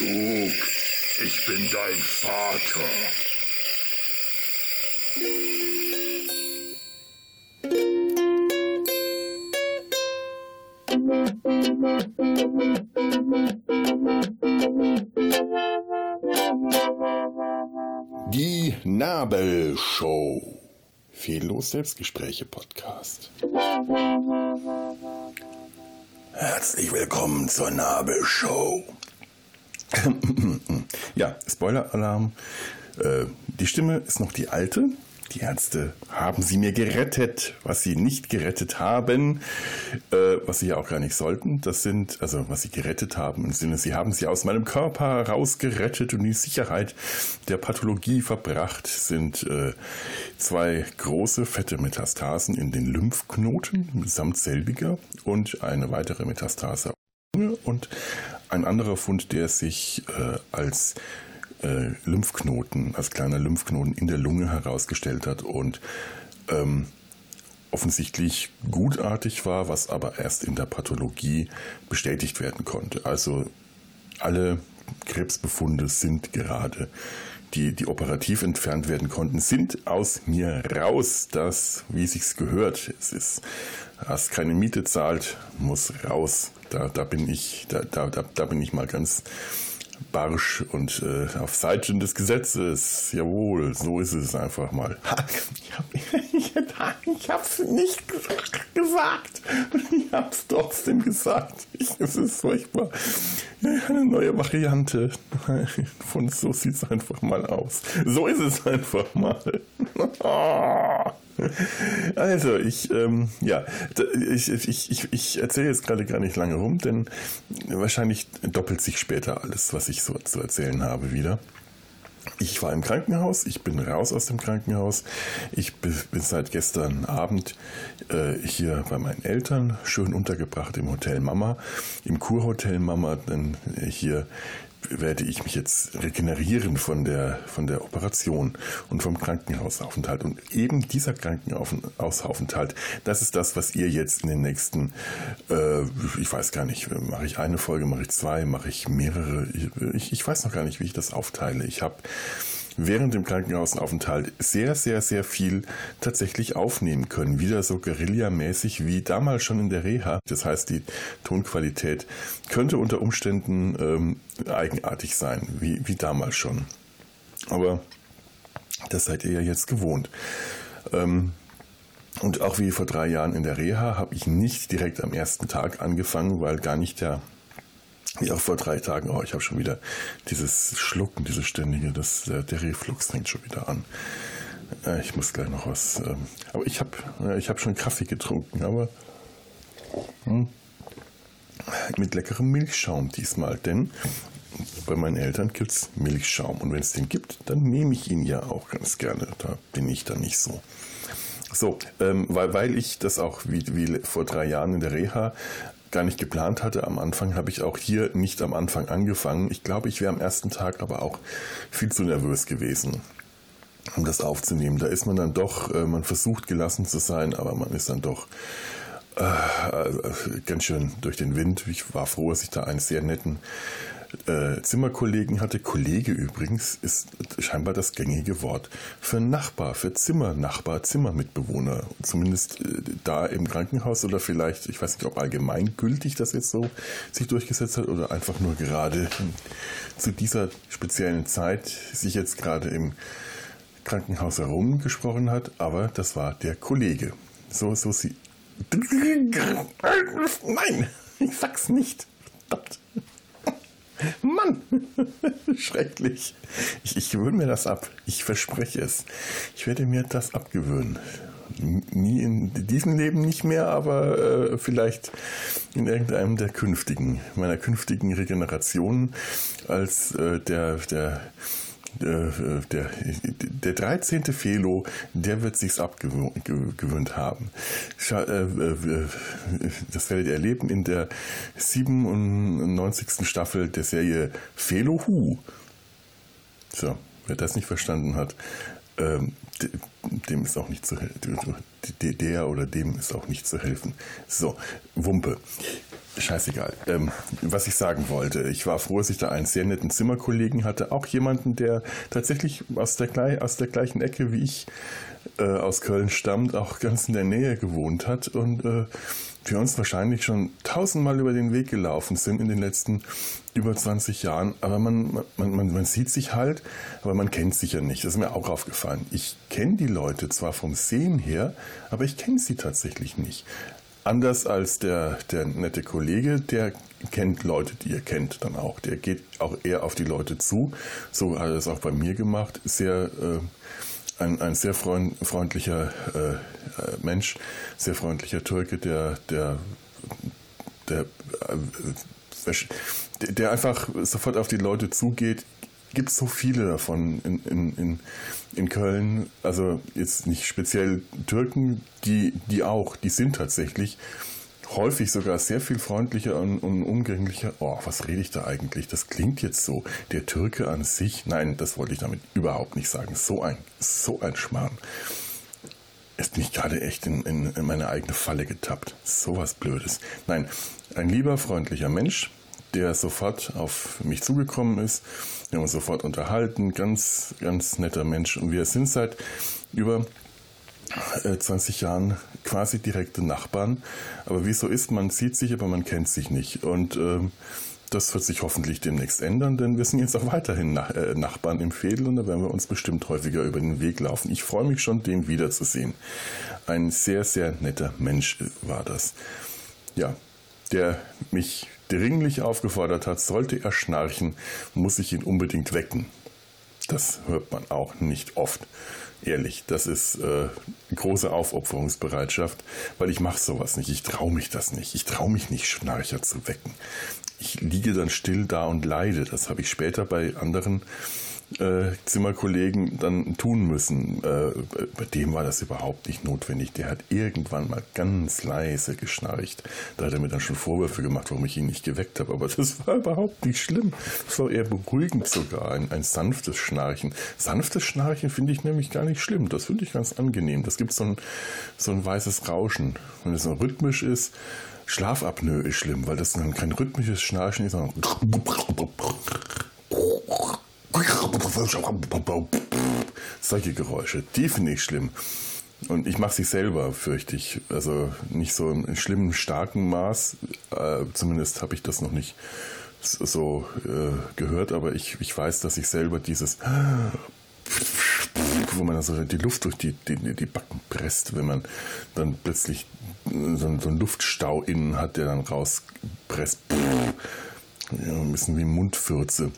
Luke, ich bin dein Vater. Die Nabelshow. Fehllos Selbstgespräche Podcast. Herzlich willkommen zur Nabelshow. ja, Spoiler-Alarm. Äh, die Stimme ist noch die alte. Die Ärzte haben sie mir gerettet, was sie nicht gerettet haben, äh, was sie ja auch gar nicht sollten. Das sind, also was sie gerettet haben, im Sinne, sie haben sie aus meinem Körper rausgerettet und die Sicherheit der Pathologie verbracht, sind äh, zwei große fette Metastasen in den Lymphknoten samt selbiger und eine weitere Metastase und ein anderer Fund, der sich äh, als äh, Lymphknoten, als kleiner Lymphknoten in der Lunge herausgestellt hat und ähm, offensichtlich gutartig war, was aber erst in der Pathologie bestätigt werden konnte. Also alle Krebsbefunde sind gerade, die, die operativ entfernt werden konnten, sind aus mir raus. Das, wie sich's gehört. Es ist, hast keine Miete zahlt, muss raus. Da, da bin ich, da, da, da bin ich mal ganz barsch und äh, auf Seiten des Gesetzes. Jawohl, so ist es einfach mal. Ich, hab, ich, hab's nicht gesagt. Ich hab's trotzdem gesagt. Ich, es ist furchtbar. Eine neue Variante von so sieht's einfach mal aus. So ist es einfach mal. Also, ich, ähm, ja, ich, ich, ich, ich erzähle jetzt gerade gar nicht lange rum, denn wahrscheinlich doppelt sich später alles, was ich so zu erzählen habe, wieder. Ich war im Krankenhaus, ich bin raus aus dem Krankenhaus. Ich bin seit gestern Abend äh, hier bei meinen Eltern, schön untergebracht im Hotel Mama, im Kurhotel Mama, denn hier werde ich mich jetzt regenerieren von der, von der Operation und vom Krankenhausaufenthalt. Und eben dieser Krankenhausaufenthalt, das ist das, was ihr jetzt in den nächsten, äh, ich weiß gar nicht, mache ich eine Folge, mache ich zwei, mache ich mehrere, ich, ich weiß noch gar nicht, wie ich das aufteile. Ich habe während dem Krankenhausaufenthalt sehr, sehr, sehr viel tatsächlich aufnehmen können. Wieder so Guerilla-mäßig wie damals schon in der Reha. Das heißt, die Tonqualität könnte unter Umständen ähm, eigenartig sein, wie, wie damals schon. Aber das seid ihr ja jetzt gewohnt. Ähm, und auch wie vor drei Jahren in der Reha habe ich nicht direkt am ersten Tag angefangen, weil gar nicht der auch vor drei Tagen, oh, ich habe schon wieder dieses Schlucken, dieses ständige, das, äh, der Reflux fängt schon wieder an. Äh, ich muss gleich noch was. Ähm, aber ich habe ich hab schon Kaffee getrunken, aber hm, mit leckerem Milchschaum diesmal, denn bei meinen Eltern gibt es Milchschaum und wenn es den gibt, dann nehme ich ihn ja auch ganz gerne. Da bin ich dann nicht so. So, ähm, weil, weil ich das auch wie, wie vor drei Jahren in der Reha gar nicht geplant hatte. Am Anfang habe ich auch hier nicht am Anfang angefangen. Ich glaube, ich wäre am ersten Tag aber auch viel zu nervös gewesen, um das aufzunehmen. Da ist man dann doch, äh, man versucht gelassen zu sein, aber man ist dann doch äh, äh ganz schön durch den Wind. Ich war froh, dass ich da einen sehr netten äh, Zimmerkollegen hatte. Kollege übrigens ist scheinbar das gängige Wort für Nachbar, für Zimmernachbar, Zimmermitbewohner. Zumindest äh, da im Krankenhaus oder vielleicht, ich weiß nicht, ob allgemeingültig das jetzt so sich durchgesetzt hat oder einfach nur gerade zu dieser speziellen Zeit sich jetzt gerade im Krankenhaus herumgesprochen hat, aber das war der Kollege. So, so sie. Nein, ich sag's nicht. Verdammt. Mann, schrecklich. Ich, ich gewöhne mir das ab. Ich verspreche es. Ich werde mir das abgewöhnen. Nie in diesem Leben nicht mehr, aber äh, vielleicht in irgendeinem der künftigen, meiner künftigen Regenerationen als äh, der, der äh, der, der 13. Felo, der wird sich's abgewöhnt haben. Äh, äh, das werdet ihr erleben in der 97. Staffel der Serie Felo Hu. So, wer das nicht verstanden hat, ähm, dem ist auch nicht zu helfen. Der oder dem ist auch nicht zu helfen. So, Wumpe. Scheißegal. Ähm, was ich sagen wollte, ich war froh, dass ich da einen sehr netten Zimmerkollegen hatte. Auch jemanden, der tatsächlich aus der, aus der gleichen Ecke wie ich äh, aus Köln stammt, auch ganz in der Nähe gewohnt hat und äh, wir uns wahrscheinlich schon tausendmal über den Weg gelaufen sind in den letzten über 20 Jahren. Aber man, man, man, man sieht sich halt, aber man kennt sich ja nicht. Das ist mir auch aufgefallen. Ich kenne die Leute zwar vom Sehen her, aber ich kenne sie tatsächlich nicht. Anders als der, der nette Kollege, der kennt Leute, die ihr kennt dann auch. Der geht auch eher auf die Leute zu. So hat er es auch bei mir gemacht. Sehr, äh, ein, ein sehr freund, freundlicher äh, Mensch, sehr freundlicher Türke, der, der, der, äh, der einfach sofort auf die Leute zugeht, gibt es so viele davon in, in, in, in Köln. Also jetzt nicht speziell Türken, die, die auch, die sind tatsächlich häufig sogar sehr viel freundlicher und, und umgänglicher. Oh, was rede ich da eigentlich? Das klingt jetzt so. Der Türke an sich, nein, das wollte ich damit überhaupt nicht sagen. So ein, so ein Schmarrn. Ist mich gerade echt in, in, in meine eigene Falle getappt. So was Blödes. Nein, ein lieber, freundlicher Mensch, der sofort auf mich zugekommen ist. Wir haben uns sofort unterhalten. Ganz, ganz netter Mensch. Und wir sind seit über 20 äh, Jahren quasi direkte Nachbarn. Aber wie so ist, man sieht sich, aber man kennt sich nicht. Und ähm, das wird sich hoffentlich demnächst ändern, denn wir sind jetzt auch weiterhin Nach äh, Nachbarn im Fädel und da werden wir uns bestimmt häufiger über den Weg laufen. Ich freue mich schon, den wiederzusehen. Ein sehr, sehr netter Mensch war das. Ja, der mich dringlich aufgefordert hat, sollte er schnarchen, muss ich ihn unbedingt wecken. Das hört man auch nicht oft. Ehrlich, das ist äh, große Aufopferungsbereitschaft, weil ich mache sowas nicht. Ich traue mich das nicht. Ich traue mich nicht, Schnarcher zu wecken. Ich liege dann still da und leide. Das habe ich später bei anderen äh, Zimmerkollegen dann tun müssen. Äh, bei dem war das überhaupt nicht notwendig. Der hat irgendwann mal ganz leise geschnarcht. Da hat er mir dann schon Vorwürfe gemacht, warum ich ihn nicht geweckt habe. Aber das war überhaupt nicht schlimm. Das war eher beruhigend sogar, ein, ein sanftes Schnarchen. Sanftes Schnarchen finde ich nämlich gar nicht schlimm. Das finde ich ganz angenehm. Das gibt so ein, so ein weißes Rauschen. Wenn es so rhythmisch ist, Schlafapnoe ist schlimm, weil das dann kein rhythmisches Schnarchen ist, sondern solche Geräusche, die finde ich schlimm. Und ich mache sie selber, fürchte ich. Also nicht so im schlimmen, starken Maß. Äh, zumindest habe ich das noch nicht so äh, gehört, aber ich, ich weiß, dass ich selber dieses wo man also die Luft durch die, die, die Backen presst, wenn man dann plötzlich so, so einen Luftstau innen hat, der dann rauspresst. Ja, ein bisschen wie Mundfürze.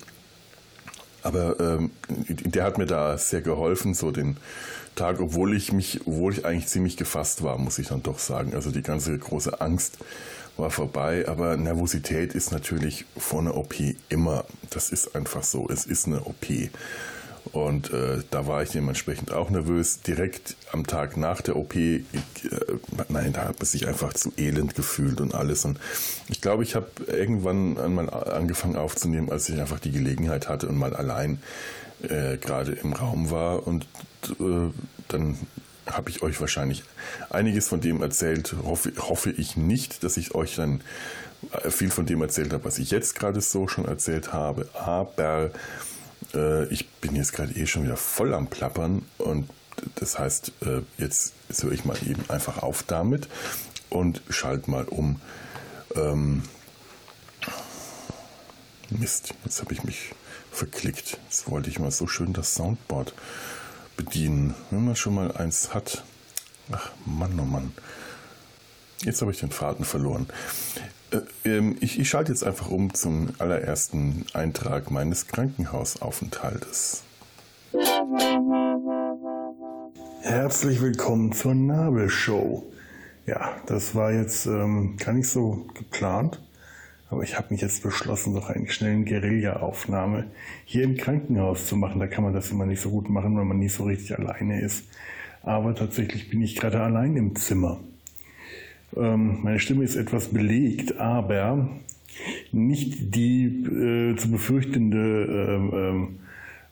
Aber ähm, der hat mir da sehr geholfen, so den Tag, obwohl ich mich, obwohl ich eigentlich ziemlich gefasst war, muss ich dann doch sagen. Also die ganze große Angst war vorbei, aber Nervosität ist natürlich vor einer OP immer, das ist einfach so, es ist eine OP. Und äh, da war ich dementsprechend auch nervös. Direkt am Tag nach der OP, ich, äh, nein, da habe ich sich einfach zu elend gefühlt und alles. Und ich glaube, ich habe irgendwann einmal angefangen aufzunehmen, als ich einfach die Gelegenheit hatte und mal allein äh, gerade im Raum war. Und äh, dann habe ich euch wahrscheinlich einiges von dem erzählt. Hoffe, hoffe ich nicht, dass ich euch dann äh, viel von dem erzählt habe, was ich jetzt gerade so schon erzählt habe. Aber äh, ich bin jetzt gerade eh schon wieder voll am Plappern und das heißt, äh, jetzt, höre ich mal eben einfach auf damit und schalte mal um. Ähm, Mist, jetzt habe ich mich verklickt. Jetzt wollte ich mal so schön das Soundboard bedienen. Wenn man schon mal eins hat. Ach Mann, oh Mann. Jetzt habe ich den Faden verloren. Äh, ähm, ich, ich schalte jetzt einfach um zum allerersten Eintrag meines Krankenhausaufenthaltes. Herzlich willkommen zur Nabelshow. Ja, das war jetzt ähm, gar nicht so geplant, aber ich habe mich jetzt beschlossen, noch eine schnelle Guerilla-Aufnahme hier im Krankenhaus zu machen. Da kann man das immer nicht so gut machen, wenn man nicht so richtig alleine ist. Aber tatsächlich bin ich gerade allein im Zimmer. Ähm, meine Stimme ist etwas belegt, aber nicht die äh, zu befürchtende ähm, ähm,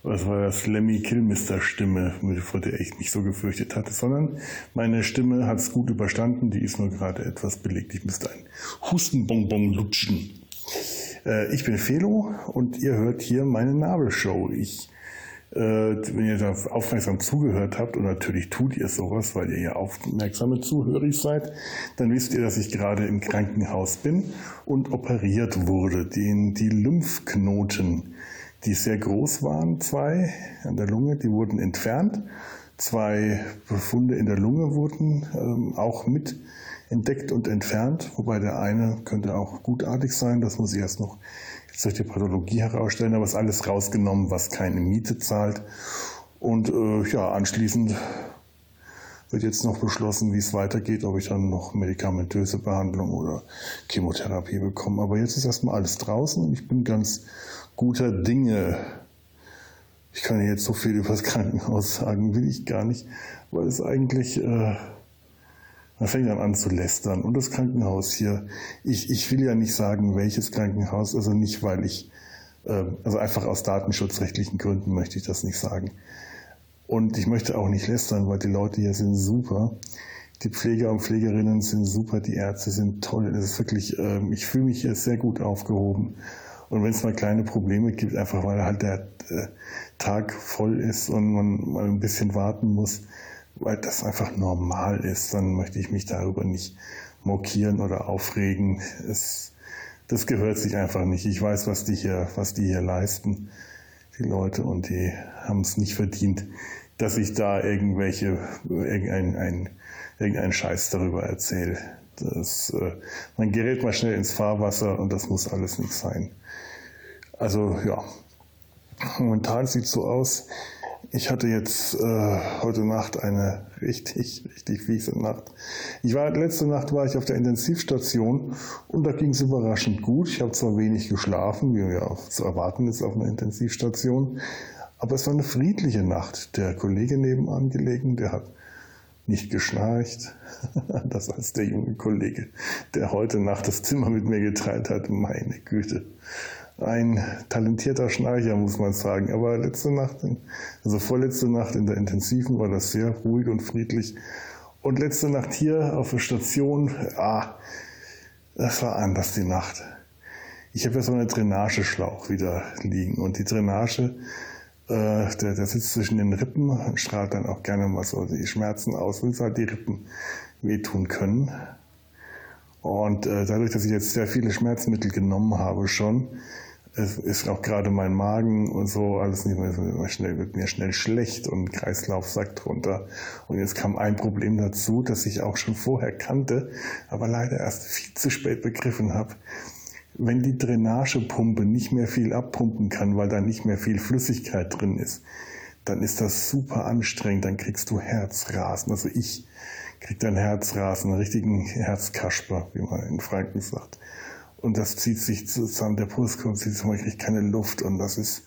was war das, Lemmy Kilmister Stimme, vor der ich mich so gefürchtet hatte, sondern meine Stimme hat es gut überstanden, die ist nur gerade etwas belegt. Ich müsste ein Hustenbonbon lutschen. Äh, ich bin Felo und ihr hört hier meine Nabelshow. Ich wenn ihr da aufmerksam zugehört habt, und natürlich tut ihr sowas, weil ihr ja aufmerksame Zuhörer seid, dann wisst ihr, dass ich gerade im Krankenhaus bin und operiert wurde. Den, die Lymphknoten, die sehr groß waren, zwei an der Lunge, die wurden entfernt. Zwei Befunde in der Lunge wurden ähm, auch mit entdeckt und entfernt, wobei der eine könnte auch gutartig sein, das muss ich erst noch durch die Pathologie herausstellen, aber es ist alles rausgenommen, was keine Miete zahlt. Und äh, ja, anschließend wird jetzt noch beschlossen, wie es weitergeht, ob ich dann noch medikamentöse Behandlung oder Chemotherapie bekomme. Aber jetzt ist erstmal alles draußen und ich bin ganz guter Dinge. Ich kann jetzt so viel über das Krankenhaus sagen, will ich gar nicht, weil es eigentlich äh, man fängt dann an zu lästern. Und das Krankenhaus hier, ich, ich will ja nicht sagen, welches Krankenhaus, also nicht, weil ich, äh, also einfach aus datenschutzrechtlichen Gründen möchte ich das nicht sagen. Und ich möchte auch nicht lästern, weil die Leute hier sind super. Die Pfleger und Pflegerinnen sind super, die Ärzte sind toll. Es ist wirklich, äh, ich fühle mich hier sehr gut aufgehoben. Und wenn es mal kleine Probleme gibt, einfach weil halt der äh, Tag voll ist und man mal ein bisschen warten muss, weil das einfach normal ist, dann möchte ich mich darüber nicht mokieren oder aufregen. Es, das gehört sich einfach nicht. Ich weiß, was die hier, was die hier leisten, die Leute, und die haben es nicht verdient, dass ich da irgendwelche, irgendein, ein, irgendein Scheiß darüber erzähle. Das, äh, man gerät mal schnell ins Fahrwasser und das muss alles nicht sein. Also ja, momentan sieht es so aus, ich hatte jetzt äh, heute Nacht eine richtig, richtig fiese Nacht. Ich war letzte Nacht war ich auf der Intensivstation und da ging es überraschend gut. Ich habe zwar wenig geschlafen, wie ja zu erwarten ist auf einer Intensivstation, aber es war eine friedliche Nacht. Der Kollege nebenan gelegen, der hat nicht geschnarcht. Das als der junge Kollege, der heute Nacht das Zimmer mit mir geteilt hat. Meine Güte ein talentierter Schnarcher, muss man sagen. Aber letzte Nacht, also vorletzte Nacht in der Intensiven war das sehr ruhig und friedlich. Und letzte Nacht hier auf der Station, ah, das war anders die Nacht. Ich habe ja so einen Drainageschlauch wieder liegen und die Drainage, äh, der, der sitzt zwischen den Rippen und strahlt dann auch gerne mal so die Schmerzen aus, weil es halt die Rippen wehtun können. Und äh, dadurch, dass ich jetzt sehr viele Schmerzmittel genommen habe schon, es ist auch gerade mein Magen und so alles nicht mehr so schnell, wird mir schnell schlecht und Kreislauf sackt runter. Und jetzt kam ein Problem dazu, das ich auch schon vorher kannte, aber leider erst viel zu spät begriffen habe. Wenn die Drainagepumpe nicht mehr viel abpumpen kann, weil da nicht mehr viel Flüssigkeit drin ist, dann ist das super anstrengend, dann kriegst du Herzrasen. Also ich krieg dann Herzrasen, einen richtigen Herzkasper, wie man in Franken sagt. Und das zieht sich zusammen, der Brustkorb zieht sich, ich kriege keine Luft und das ist,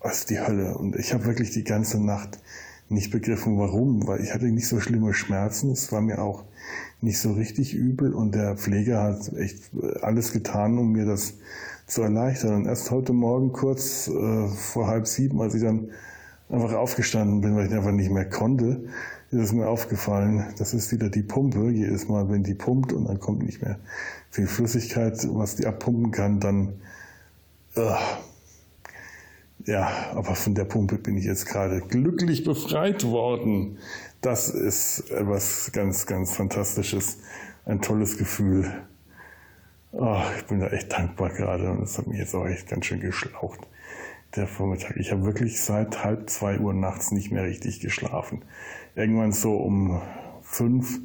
das ist die Hölle. Und ich habe wirklich die ganze Nacht nicht begriffen, warum, weil ich hatte nicht so schlimme Schmerzen, es war mir auch nicht so richtig übel und der Pfleger hat echt alles getan, um mir das zu erleichtern. Und erst heute Morgen kurz äh, vor halb sieben, als ich dann einfach aufgestanden bin, weil ich einfach nicht mehr konnte, ist es mir aufgefallen, das ist wieder die Pumpe. Jedes Mal, wenn die pumpt und dann kommt nicht mehr viel Flüssigkeit, was die abpumpen kann, dann uh, ja, aber von der Pumpe bin ich jetzt gerade glücklich befreit worden. Das ist etwas ganz, ganz Fantastisches, ein tolles Gefühl. Oh, ich bin da echt dankbar gerade und es hat mich jetzt auch echt ganz schön geschlaucht, der Vormittag. Ich habe wirklich seit halb zwei Uhr nachts nicht mehr richtig geschlafen. Irgendwann so um fünf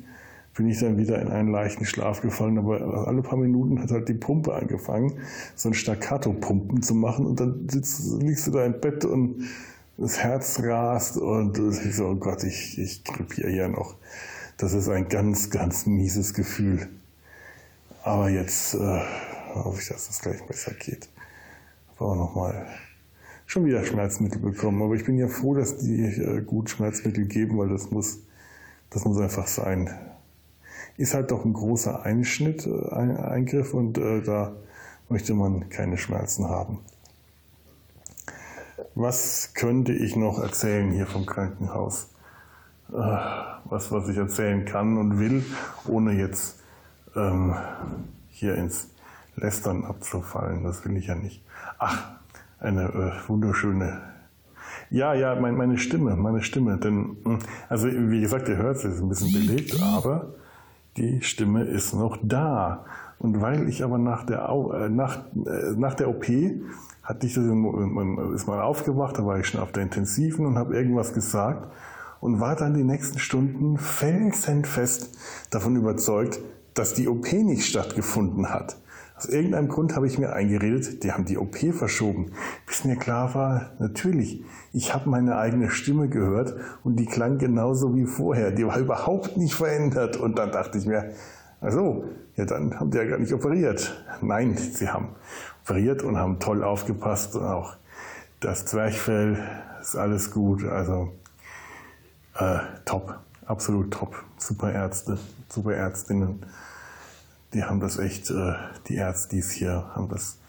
bin ich dann wieder in einen leichten Schlaf gefallen, aber alle paar Minuten hat halt die Pumpe angefangen, so ein Staccato-Pumpen zu machen und dann sitzt, liegst du da im Bett und das Herz rast und ich so, oh Gott, ich, ich krepiere ja noch. Das ist ein ganz, ganz mieses Gefühl. Aber jetzt äh, hoffe ich, dass das gleich besser geht. Habe auch nochmal schon wieder Schmerzmittel bekommen, aber ich bin ja froh, dass die äh, gut Schmerzmittel geben, weil das muss, das muss einfach sein ist halt doch ein großer Einschnitt, äh, ein Eingriff und äh, da möchte man keine Schmerzen haben. Was könnte ich noch erzählen hier vom Krankenhaus? Äh, was, was ich erzählen kann und will, ohne jetzt ähm, hier ins Lästern abzufallen. Das will ich ja nicht. Ach, eine äh, wunderschöne. Ja, ja, mein, meine Stimme, meine Stimme. Denn, hm, also wie gesagt, ihr hört es, ist ein bisschen belegt, aber die Stimme ist noch da. Und weil ich aber nach der, äh, nach, äh, nach der OP hatte ich das, ist mal aufgewacht, da war ich schon auf der Intensiven und habe irgendwas gesagt und war dann die nächsten Stunden felsenfest davon überzeugt, dass die OP nicht stattgefunden hat. Aus irgendeinem Grund habe ich mir eingeredet, die haben die OP verschoben. Bis mir klar war, natürlich, ich habe meine eigene Stimme gehört und die klang genauso wie vorher. Die war überhaupt nicht verändert. Und dann dachte ich mir, also, ja, dann haben die ja gar nicht operiert. Nein, sie haben operiert und haben toll aufgepasst und auch das Zwerchfell ist alles gut. Also, äh, top, absolut top. Super Ärzte, super Ärztinnen die haben das echt, äh, die Ärztis hier haben das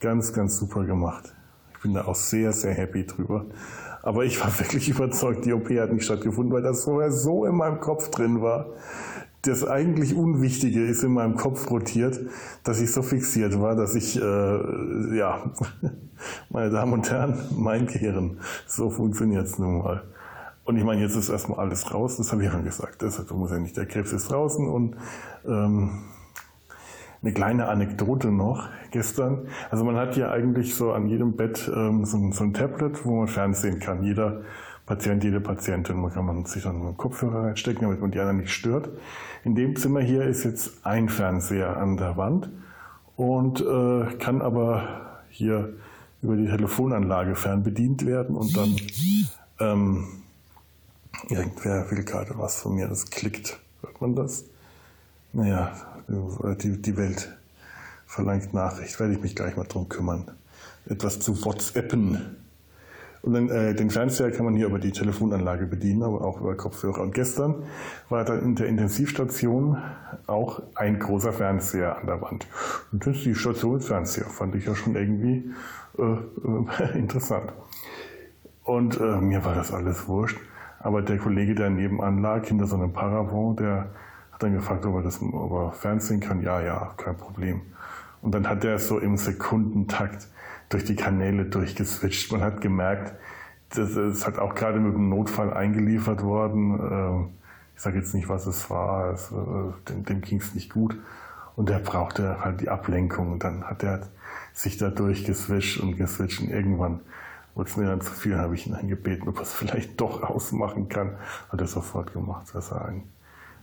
ganz, ganz super gemacht. Ich bin da auch sehr, sehr happy drüber. Aber ich war wirklich überzeugt, die OP hat nicht stattgefunden, weil das vorher so in meinem Kopf drin war. Das eigentlich Unwichtige ist in meinem Kopf rotiert, dass ich so fixiert war, dass ich, äh, ja, meine Damen und Herren, mein Gehirn, so funktioniert es nun mal. Und ich meine, jetzt ist erstmal alles raus, das habe ich schon gesagt. Das muss ja nicht, der Krebs ist draußen und ähm, eine kleine Anekdote noch gestern. Also man hat ja eigentlich so an jedem Bett ähm, so, so, ein Tablet, wo man Fernsehen kann. Jeder Patient, jede Patientin. Man kann man sich dann einen Kopfhörer reinstecken, damit man die anderen nicht stört. In dem Zimmer hier ist jetzt ein Fernseher an der Wand und äh, kann aber hier über die Telefonanlage fernbedient werden und dann ähm, irgendwer will gerade was von mir, das klickt. Hört man das? Naja, die, die Welt verlangt Nachricht, werde ich mich gleich mal drum kümmern. Etwas zu WhatsAppen. Und dann, äh, den Fernseher kann man hier über die Telefonanlage bedienen, aber auch über Kopfhörer. Und gestern war dann in der Intensivstation auch ein großer Fernseher an der Wand. Intensivstation mit Fernseher fand ich ja schon irgendwie äh, äh, interessant. Und äh, mir war das alles wurscht. Aber der Kollege, der nebenan lag, hinter so einem Paravent, der dann gefragt, ob er das ob er Fernsehen kann. Ja, ja, kein Problem. Und dann hat er so im Sekundentakt durch die Kanäle durchgeswitcht. Man hat gemerkt, das ist halt auch gerade mit dem Notfall eingeliefert worden. Ähm, ich sage jetzt nicht, was es war. Es, äh, dem, dem ging es nicht gut. Und er brauchte halt die Ablenkung. Und dann hat er sich da durchgeswitcht und geswitcht. Und irgendwann wurde es mir dann zu viel, habe ich ihn dann gebeten, ob er es vielleicht doch ausmachen kann. Hat er sofort gemacht. Das war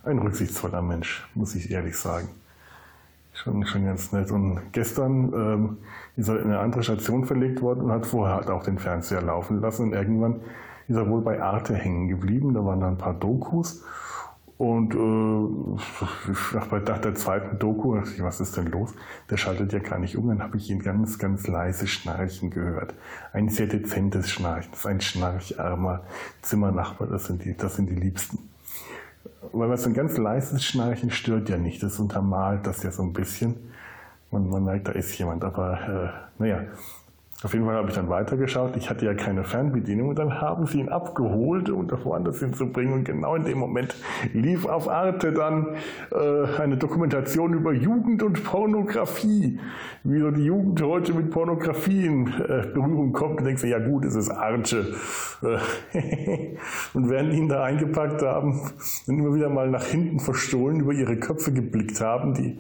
ein rücksichtsvoller Mensch, muss ich ehrlich sagen. Schon, schon ganz nett. Und gestern ähm, ist er in eine andere Station verlegt worden und hat vorher halt auch den Fernseher laufen lassen. Und irgendwann ist er wohl bei Arte hängen geblieben. Da waren dann ein paar Dokus. Und äh, nach, nach der zweiten Doku dachte ich, was ist denn los? Der schaltet ja gar nicht um. Dann habe ich ihn ganz, ganz leise schnarchen gehört. Ein sehr dezentes Schnarchen. Das ist ein schnarcharmer Zimmernachbar. Das sind die, das sind die Liebsten weil was ein ganz leises Schnarchen stört ja nicht. Das untermalt das ja so ein bisschen. Man, man merkt, da ist jemand. Aber äh, naja, auf jeden Fall habe ich dann weitergeschaut. Ich hatte ja keine Fernbedienung und dann haben sie ihn abgeholt, um das woanders hinzubringen. Und genau in dem Moment lief auf Arte dann äh, eine Dokumentation über Jugend und Pornografie. Wie so die Jugend heute mit Pornografie in äh, Berührung kommt. Und denkst du, ja gut, es ist Arte. Äh, und während ihn da eingepackt haben und immer wieder mal nach hinten verstohlen über ihre Köpfe geblickt haben, die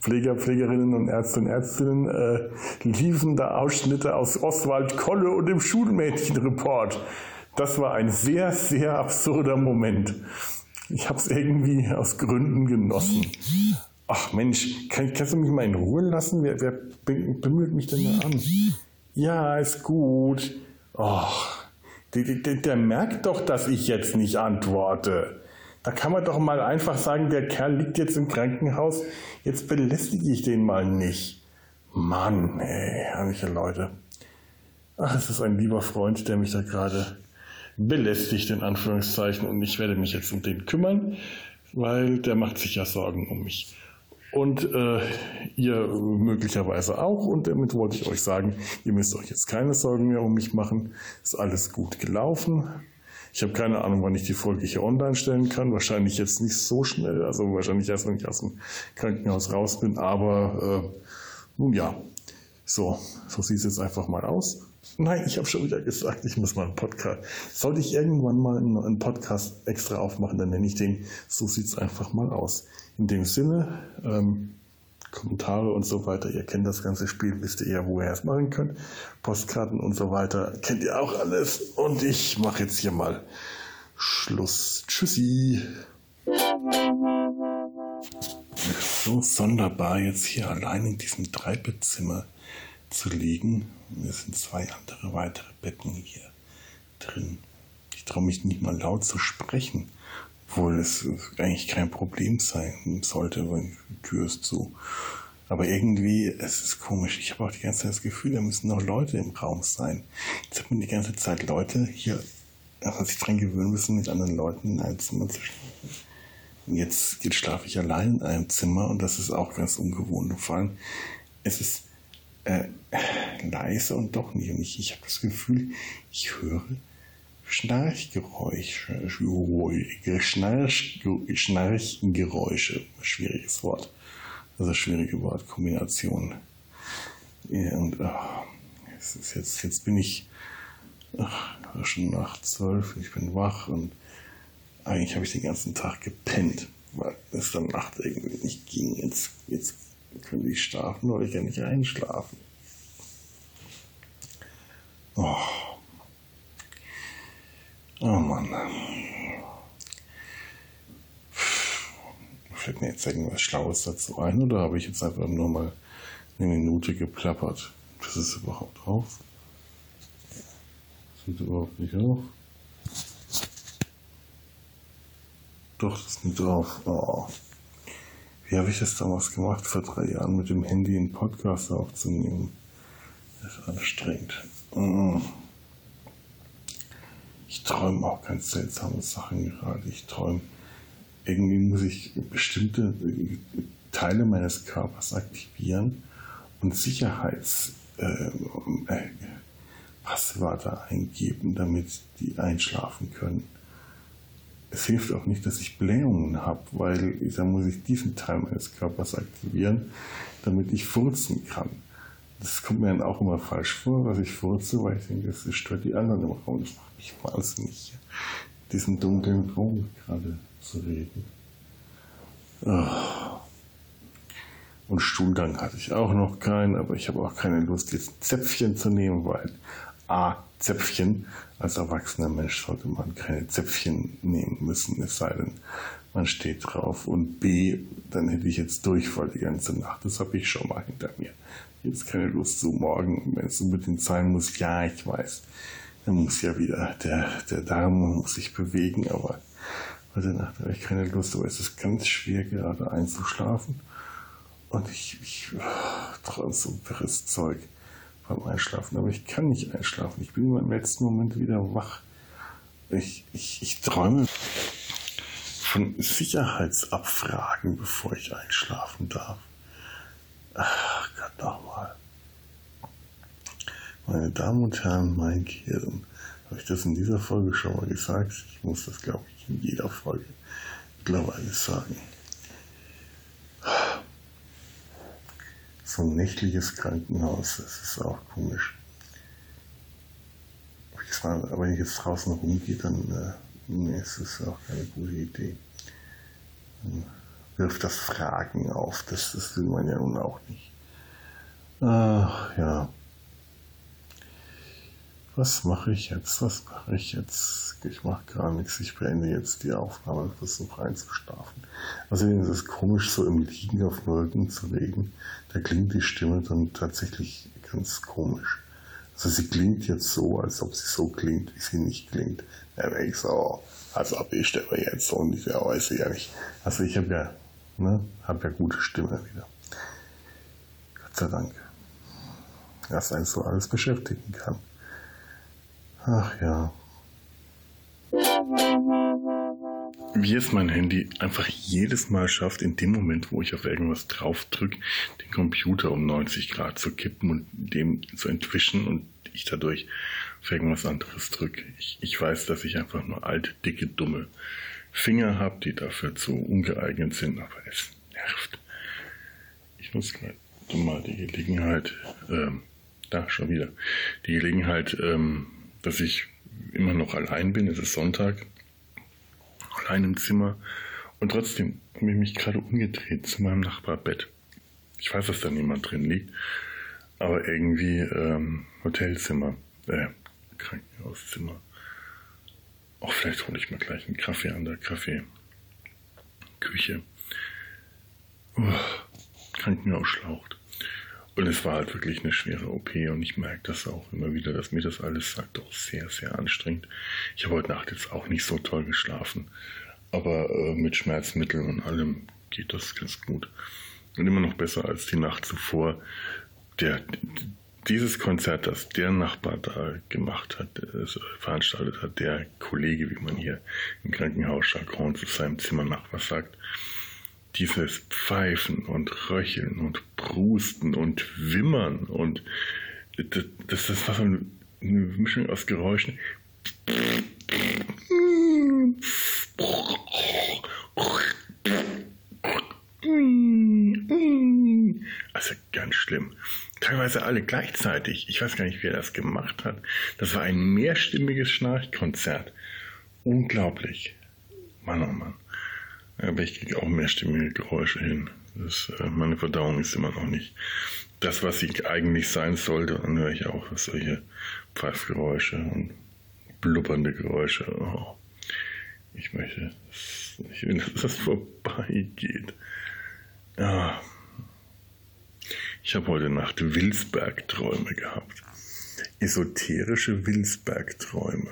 Pfleger, Pflegerinnen und Ärzte und Ärztinnen äh, liefen da Ausschnitte aus Oswald Kolle und dem Schulmädchenreport. Das war ein sehr, sehr absurder Moment. Ich habe es irgendwie aus Gründen genossen. Ach Mensch, kann, kannst du mich mal in Ruhe lassen? Wer, wer bimmelt mich denn da an? Ja, ist gut. Ach, der, der, der merkt doch, dass ich jetzt nicht antworte. Da kann man doch mal einfach sagen, der Kerl liegt jetzt im Krankenhaus, jetzt belästige ich den mal nicht. Mann, ey, herrliche Leute. Ach, es ist ein lieber Freund, der mich da gerade belästigt, in Anführungszeichen, und ich werde mich jetzt um den kümmern, weil der macht sich ja Sorgen um mich. und äh, ihr möglicherweise auch. Und damit wollte ich euch sagen, ihr müsst euch jetzt keine Sorgen mehr um mich machen. Ist alles gut gelaufen. Ich habe keine Ahnung, wann ich die Folge hier online stellen kann. Wahrscheinlich jetzt nicht so schnell, also wahrscheinlich erst, wenn ich aus dem Krankenhaus raus bin. Aber äh, nun ja, so, so sieht es jetzt einfach mal aus. Nein, ich habe schon wieder gesagt, ich muss mal einen Podcast. Sollte ich irgendwann mal einen Podcast extra aufmachen, dann nenne ich den So sieht's einfach mal aus. In dem Sinne, ähm, Kommentare und so weiter, ihr kennt das ganze Spiel, wisst ihr ja, wo ihr es machen könnt. Postkarten und so weiter, kennt ihr auch alles. Und ich mache jetzt hier mal Schluss. Tschüssi. So sonderbar jetzt hier allein in diesem Dreibettzimmer zu liegen. Es sind zwei andere weitere Betten hier drin. Ich traue mich nicht mal laut zu sprechen, obwohl es eigentlich kein Problem sein sollte, weil die Tür ist zu. Aber irgendwie, es ist komisch. Ich habe auch die ganze Zeit das Gefühl, da müssen noch Leute im Raum sein. Jetzt hat man die ganze Zeit Leute hier, also sich dran gewöhnen müssen, mit anderen Leuten in einem Zimmer zu schlafen. Jetzt, jetzt schlafe ich allein in einem Zimmer und das ist auch ganz ungewohnt. Und vor allem, es ist äh, leise und doch nicht. Und ich, ich habe das Gefühl, ich höre Schnarchgeräusche, Schnarch, Schnarchgeräusche, schwieriges Wort. Also schwierige Wortkombination. Und ach, ist jetzt, jetzt bin ich ach, schon nach zwölf, ich bin wach und eigentlich habe ich den ganzen Tag gepennt, weil es dann Nacht irgendwie nicht ging. Jetzt, jetzt könnte ich schlafen, aber ich kann nicht einschlafen. Oh. Oh Mann. Fällt mir jetzt irgendwas Schlaues dazu ein oder habe ich jetzt einfach nur mal eine Minute geplappert? Das ist überhaupt auf? Das sieht überhaupt nicht auf. Doch, das nimmt auf. Oh. Wie habe ich das damals gemacht, vor drei Jahren mit dem Handy einen Podcast aufzunehmen? Das ist anstrengend. Mm. Träume auch ganz seltsame Sachen gerade. Ich träume, irgendwie muss ich bestimmte Teile meines Körpers aktivieren und Sicherheitspasswörter äh, eingeben, damit die einschlafen können es hilft auch nicht, dass ich Blähungen habe, weil da muss ich diesen Teil meines Körpers aktivieren, damit ich furzen kann. Das kommt mir dann auch immer falsch vor, was ich furze, weil ich denke, das stört die anderen im Raum. Das macht mich wahnsinnig, diesen dunklen Raum gerade zu reden. Oh. Und Stuhlgang hatte ich auch noch keinen, aber ich habe auch keine Lust, jetzt Zäpfchen zu nehmen, weil A, Zäpfchen. Als erwachsener Mensch sollte man keine Zäpfchen nehmen müssen, es sei denn, man steht drauf. Und B, dann hätte ich jetzt Durchfall die ganze Nacht. Das habe ich schon mal hinter mir. Jetzt keine Lust zu morgen, wenn es unbedingt sein muss. Ja, ich weiß. Dann muss ja wieder der, der Darm muss sich bewegen, aber heute Nacht habe ich keine Lust. Aber es ist ganz schwer, gerade einzuschlafen. Und ich, ich oh, träume so wirres Zeug beim Einschlafen, aber ich kann nicht einschlafen. Ich bin im letzten Moment wieder wach. Ich, ich, ich träume von Sicherheitsabfragen, bevor ich einschlafen darf. Ach Gott, nochmal. Meine Damen und Herren, mein Gehirn. Habe ich das in dieser Folge schon mal gesagt? Ich muss das, glaube ich, in jeder Folge mittlerweile sagen. so ein nächtliches Krankenhaus, das ist auch komisch. Aber wenn ich jetzt draußen rumgehe, dann äh, ist es auch keine gute Idee. Wirft das Fragen auf, das, das will man ja nun auch nicht. Ach ja. Was mache ich jetzt? Was mache ich jetzt? Ich mache gar nichts. Ich beende jetzt die Aufnahme und versuche einzuschlafen. Außerdem ist es komisch, so im Liegen auf dem Rücken zu reden. Da klingt die Stimme dann tatsächlich ganz komisch. Also sie klingt jetzt so, als ob sie so klingt, wie sie nicht klingt. Da wäre ich so, als ob ich aber jetzt so und ja, weiß ich ja nicht. Also ich habe ja, ne, habe ja gute Stimme wieder. Gott sei Dank. Was einen so alles beschäftigen kann. Ach ja. wie es mein Handy einfach jedes Mal schafft, in dem Moment, wo ich auf irgendwas drauf drücke, den Computer um 90 Grad zu kippen und dem zu entwischen und ich dadurch auf irgendwas anderes drücke. Ich, ich weiß, dass ich einfach nur alte, dicke, dumme Finger habe, die dafür zu ungeeignet sind, aber es nervt. Ich gerade mal die Gelegenheit, ähm, da schon wieder, die Gelegenheit, ähm, dass ich immer noch allein bin, es ist Sonntag allein im Zimmer und trotzdem habe ich mich gerade umgedreht zu meinem Nachbarbett. Ich weiß, dass da niemand drin liegt, aber irgendwie ähm, Hotelzimmer, äh, Krankenhauszimmer. Auch vielleicht hole ich mir gleich einen Kaffee an der Kaffeeküche. Uh, Krankenhaus schlaucht. Und es war halt wirklich eine schwere OP und ich merke das auch immer wieder, dass mir das alles sagt, auch sehr, sehr anstrengend. Ich habe heute Nacht jetzt auch nicht so toll geschlafen, aber äh, mit Schmerzmitteln und allem geht das ganz gut. Und immer noch besser als die Nacht zuvor. Der, dieses Konzert, das der Nachbar da gemacht hat, veranstaltet hat, der Kollege, wie man hier im Krankenhaus Jargon zu seinem Zimmernachbar sagt, dieses Pfeifen und Röcheln und Prusten und Wimmern und das, war so eine Mischung aus Geräuschen. Also ganz schlimm. Teilweise alle gleichzeitig. Ich weiß gar nicht, wer das gemacht hat. Das war ein mehrstimmiges Schnarchkonzert. Unglaublich. Mann, oh Mann. Aber ich kriege auch mehrstimmige Geräusche hin. Das, äh, meine Verdauung ist immer noch nicht das, was sie eigentlich sein sollte. Dann höre ich auch solche Pfeifgeräusche und blubbernde Geräusche. Oh. Ich möchte, ich will, dass das vorbeigeht. Ja. Ich habe heute Nacht Wilsberg-Träume gehabt. Esoterische Wilsberg-Träume.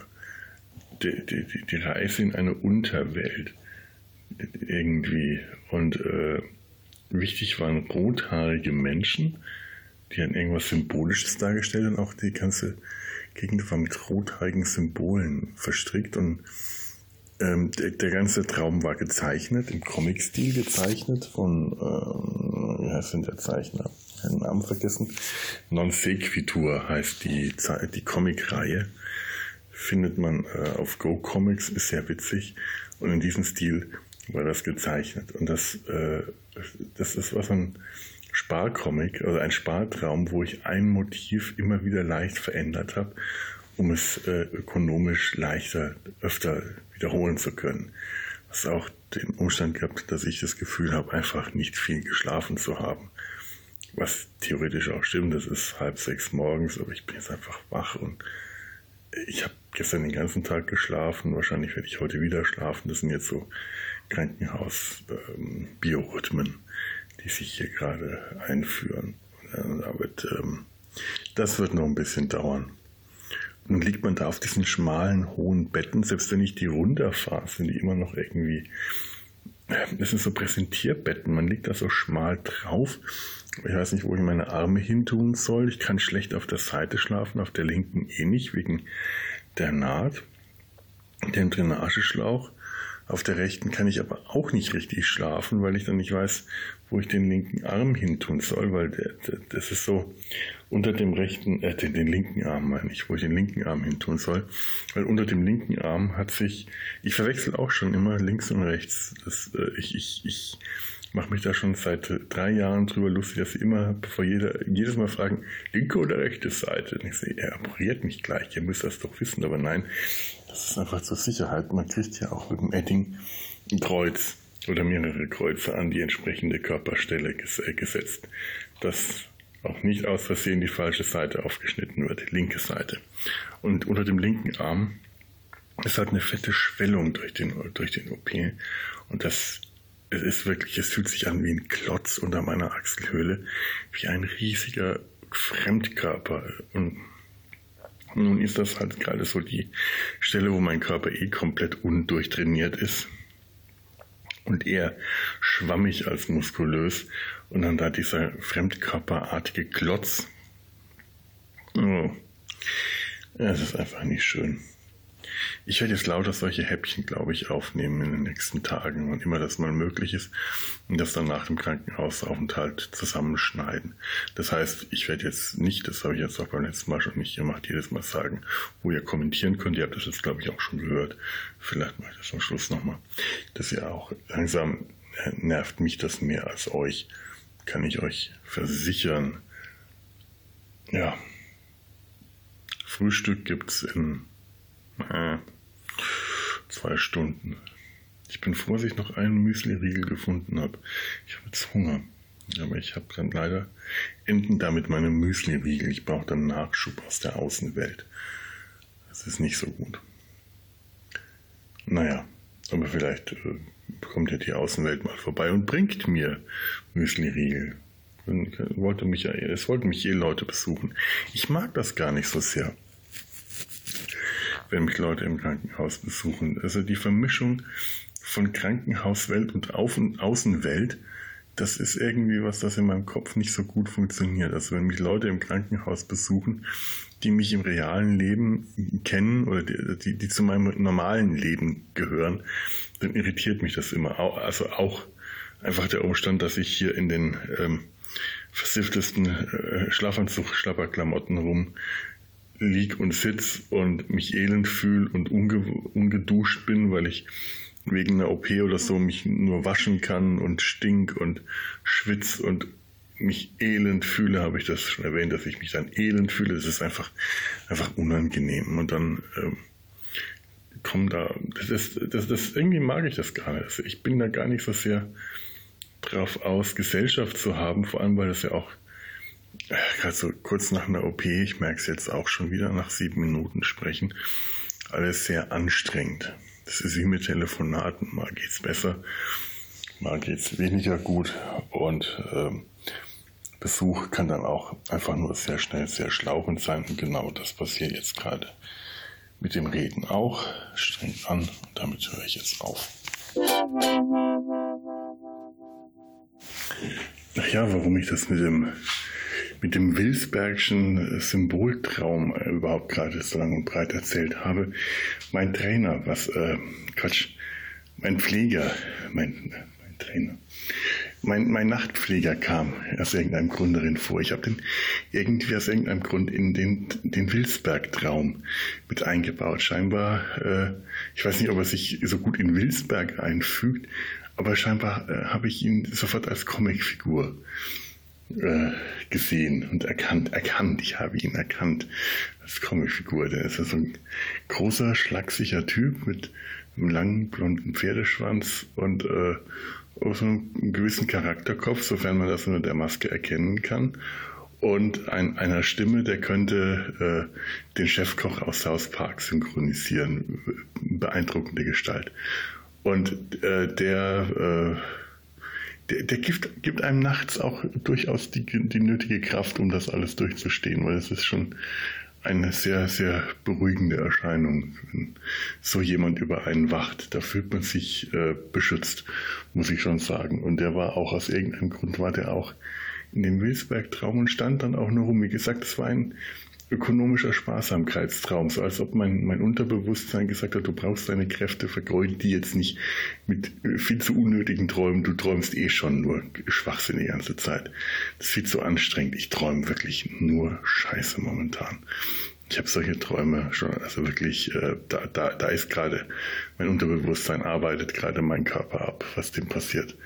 Die, die, die Reise in eine Unterwelt irgendwie. Und äh, wichtig waren rothaarige Menschen, die haben irgendwas Symbolisches dargestellt und auch die ganze Gegend war mit rothaarigen Symbolen verstrickt und ähm, der, der, ganze Traum war gezeichnet, im Comic-Stil gezeichnet von, äh, wie heißt denn der Zeichner? Den Namen vergessen. Non Sequitur heißt die, die Comic-Reihe. Findet man äh, auf Go Comics, ist sehr witzig. Und in diesem Stil war das gezeichnet. Und das, äh, das ist was ein Sparcomic, also ein Spartraum, wo ich ein Motiv immer wieder leicht verändert habe, um es äh, ökonomisch leichter öfter wiederholen zu können. Was auch den Umstand gehabt, dass ich das Gefühl habe, einfach nicht viel geschlafen zu haben. Was theoretisch auch stimmt, das ist halb sechs morgens, aber ich bin jetzt einfach wach und ich habe gestern den ganzen Tag geschlafen. Wahrscheinlich werde ich heute wieder schlafen. Das sind jetzt so Krankenhaus-Biorhythmen, ähm, die sich hier gerade einführen. Aber ähm, das wird noch ein bisschen dauern. Nun liegt man da auf diesen schmalen, hohen Betten, selbst wenn ich die runterfahre, sind die immer noch irgendwie, das sind so Präsentierbetten, man liegt da so schmal drauf. Ich weiß nicht, wo ich meine Arme hin tun soll. Ich kann schlecht auf der Seite schlafen, auf der linken eh nicht, wegen der Naht, dem Drainageschlauch. Auf der rechten kann ich aber auch nicht richtig schlafen, weil ich dann nicht weiß, wo ich den linken Arm hin tun soll, weil der, der, das ist so unter dem rechten, äh, den, den linken Arm meine ich, wo ich den linken Arm hin tun soll, weil unter dem linken Arm hat sich, ich verwechsel auch schon immer links und rechts. Das, äh, ich, ich, ich mache mich da schon seit drei Jahren drüber lustig, dass sie immer bevor jeder, jedes Mal fragen, linke oder rechte Seite. Und ich sage, er aboriert mich gleich, ihr müsst das doch wissen, aber nein, das ist einfach zur Sicherheit. Man kriegt ja auch mit dem Edding ein Kreuz oder mehrere Kreuze an die entsprechende Körperstelle ges äh, gesetzt, dass auch nicht aus Versehen die falsche Seite aufgeschnitten wird, die linke Seite. Und unter dem linken Arm ist halt eine fette Schwellung durch den, durch den OP. Und das es ist wirklich, es fühlt sich an wie ein Klotz unter meiner Achselhöhle, wie ein riesiger Fremdkörper. Und nun ist das halt gerade so die Stelle, wo mein Körper eh komplett undurchtrainiert ist und eher schwammig als muskulös und dann da dieser fremdkörperartige Klotz. Oh. Es ist einfach nicht schön. Ich werde jetzt lauter solche Häppchen, glaube ich, aufnehmen in den nächsten Tagen, wann immer das mal möglich ist, und das dann nach dem Krankenhausaufenthalt zusammenschneiden. Das heißt, ich werde jetzt nicht, das habe ich jetzt auch beim letzten Mal schon nicht gemacht, jedes Mal sagen, wo ihr kommentieren könnt. Ihr habt das jetzt, glaube ich, auch schon gehört. Vielleicht mache ich das am Schluss nochmal. Dass ihr auch langsam äh, nervt mich das mehr als euch, kann ich euch versichern. Ja. Frühstück gibt's in äh, zwei Stunden. Ich bin froh, dass ich noch einen Müsli-Riegel gefunden habe. Ich habe jetzt Hunger. Aber ich habe dann leider enden damit meine Müsli-Riegel. Ich brauche dann Nachschub aus der Außenwelt. Das ist nicht so gut. Naja, aber vielleicht äh, kommt ja die Außenwelt mal vorbei und bringt mir Müsli-Riegel. Wollte mich, es wollten mich je Leute besuchen. Ich mag das gar nicht so sehr wenn mich Leute im Krankenhaus besuchen. Also die Vermischung von Krankenhauswelt und Außenwelt, das ist irgendwie was, das in meinem Kopf nicht so gut funktioniert. Also wenn mich Leute im Krankenhaus besuchen, die mich im realen Leben kennen oder die, die, die zu meinem normalen Leben gehören, dann irritiert mich das immer. Also auch einfach der Umstand, dass ich hier in den ähm, versifftesten äh, Schlafanzug, Schlapperklamotten rum lieg und sitz und mich elend fühle und unge ungeduscht bin, weil ich wegen einer OP oder so mich nur waschen kann und stink und schwitz und mich elend fühle, habe ich das schon erwähnt, dass ich mich dann elend fühle. Das ist einfach, einfach unangenehm. Und dann ähm, kommen da, das ist, das, das, irgendwie mag ich das gar nicht. Also ich bin da gar nicht so sehr drauf aus, Gesellschaft zu haben, vor allem weil das ja auch gerade so kurz nach einer OP, ich merke es jetzt auch schon wieder nach sieben Minuten sprechen, alles sehr anstrengend. Das ist wie mit Telefonaten, mal geht's besser, mal geht's weniger gut und ähm, Besuch kann dann auch einfach nur sehr schnell sehr schlauchend sein und genau das passiert jetzt gerade mit dem Reden auch. Strengt an und damit höre ich jetzt auf. Naja, warum ich das mit dem mit dem Wilsbergschen Symboltraum äh, überhaupt gerade so lang und breit erzählt habe. Mein Trainer, was, äh, Quatsch, mein Pfleger, mein, mein Trainer, mein, mein Nachtpfleger kam aus irgendeinem Grund darin vor. Ich habe den irgendwie aus irgendeinem Grund in den, den Wilsberg-Traum mit eingebaut. Scheinbar, äh, ich weiß nicht, ob er sich so gut in Wilsberg einfügt, aber scheinbar äh, habe ich ihn sofort als Comicfigur äh, gesehen und erkannt, erkannt. Ich habe ihn erkannt als Comicfigur. Der ist ja so ein großer, schlachsiger Typ mit einem langen, blonden Pferdeschwanz und äh, so einem gewissen Charakterkopf, sofern man das unter der Maske erkennen kann. Und ein, einer Stimme, der könnte äh, den Chefkoch aus South Park synchronisieren. Beeindruckende Gestalt. Und äh, der äh, der, der gibt, gibt, einem nachts auch durchaus die, die nötige Kraft, um das alles durchzustehen, weil es ist schon eine sehr, sehr beruhigende Erscheinung, wenn so jemand über einen wacht. Da fühlt man sich äh, beschützt, muss ich schon sagen. Und der war auch aus irgendeinem Grund, war der auch in dem Wilsberg-Traum und stand dann auch nur rum. Wie gesagt, es war ein ökonomischer Sparsamkeitstraum, so als ob mein, mein Unterbewusstsein gesagt hat, du brauchst deine Kräfte, vergeud die jetzt nicht mit viel zu unnötigen Träumen, du träumst eh schon nur Schwachsinn die ganze Zeit. Das ist viel zu anstrengend, ich träume wirklich nur Scheiße momentan. Ich habe solche Träume schon, also wirklich, äh, da, da, da ist gerade, mein Unterbewusstsein arbeitet gerade mein Körper ab, was dem passiert.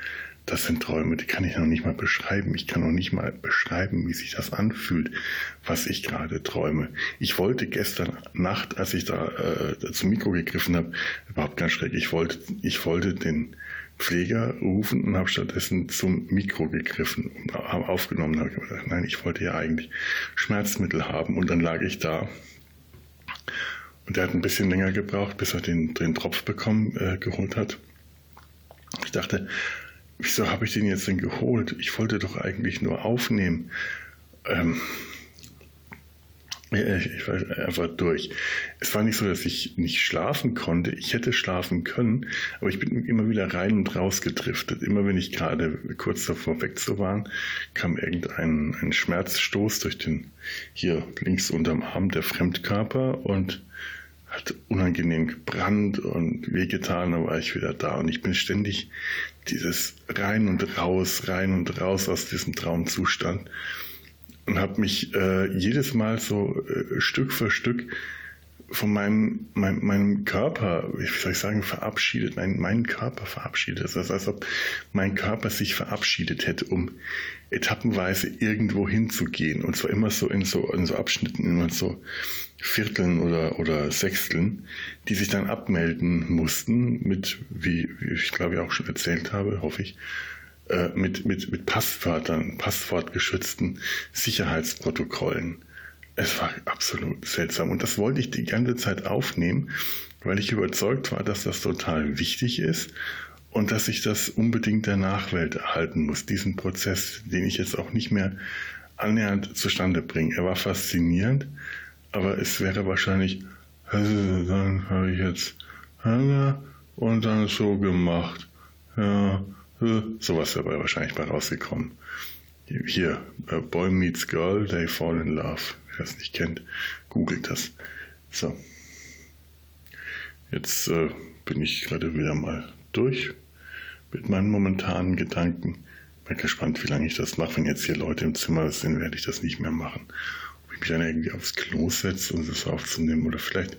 Das sind Träume, die kann ich noch nicht mal beschreiben. Ich kann noch nicht mal beschreiben, wie sich das anfühlt, was ich gerade träume. Ich wollte gestern Nacht, als ich da äh, zum Mikro gegriffen habe, überhaupt ganz schräg. Ich wollte, ich wollte den Pfleger rufen und habe stattdessen zum Mikro gegriffen und aufgenommen. habe ich gedacht, nein, ich wollte ja eigentlich Schmerzmittel haben. Und dann lag ich da und der hat ein bisschen länger gebraucht, bis er den, den Tropf bekommen, äh, geholt hat. Ich dachte, wieso habe ich den jetzt denn geholt? Ich wollte doch eigentlich nur aufnehmen. Ähm, ich war einfach durch. Es war nicht so, dass ich nicht schlafen konnte. Ich hätte schlafen können, aber ich bin immer wieder rein und raus gedriftet. Immer wenn ich gerade kurz davor wegzufahren, kam irgendein ein Schmerzstoß durch den hier links unterm Arm der Fremdkörper und hat unangenehm gebrannt und wehgetan, dann war ich wieder da und ich bin ständig dieses rein und raus, rein und raus aus diesem Traumzustand. Und habe mich äh, jedes Mal so äh, Stück für Stück von meinem, mein, meinem Körper, wie soll ich sagen, verabschiedet, nein, meinen Körper verabschiedet. Das heißt, als ob mein Körper sich verabschiedet hätte, um etappenweise irgendwo hinzugehen. Und zwar immer so in so, in so Abschnitten, immer so Vierteln oder, oder Sechsteln, die sich dann abmelden mussten mit, wie, wie ich glaube ich auch schon erzählt habe, hoffe ich, äh, mit, mit, mit Passwörtern, passwortgeschützten Sicherheitsprotokollen. Es war absolut seltsam und das wollte ich die ganze Zeit aufnehmen, weil ich überzeugt war, dass das total wichtig ist und dass ich das unbedingt der Nachwelt erhalten muss, diesen Prozess, den ich jetzt auch nicht mehr annähernd zustande bringe. Er war faszinierend, aber es wäre wahrscheinlich, dann habe ich jetzt und dann so gemacht. Ja, sowas dabei wahrscheinlich bei rausgekommen. Hier, Boy meets Girl, they fall in love. Wer es nicht kennt, googelt das. So. Jetzt äh, bin ich gerade wieder mal durch mit meinen momentanen Gedanken. Bin gespannt, wie lange ich das mache. Wenn jetzt hier Leute im Zimmer sind, werde ich das nicht mehr machen ich mich dann irgendwie aufs Klo setze, um das aufzunehmen oder vielleicht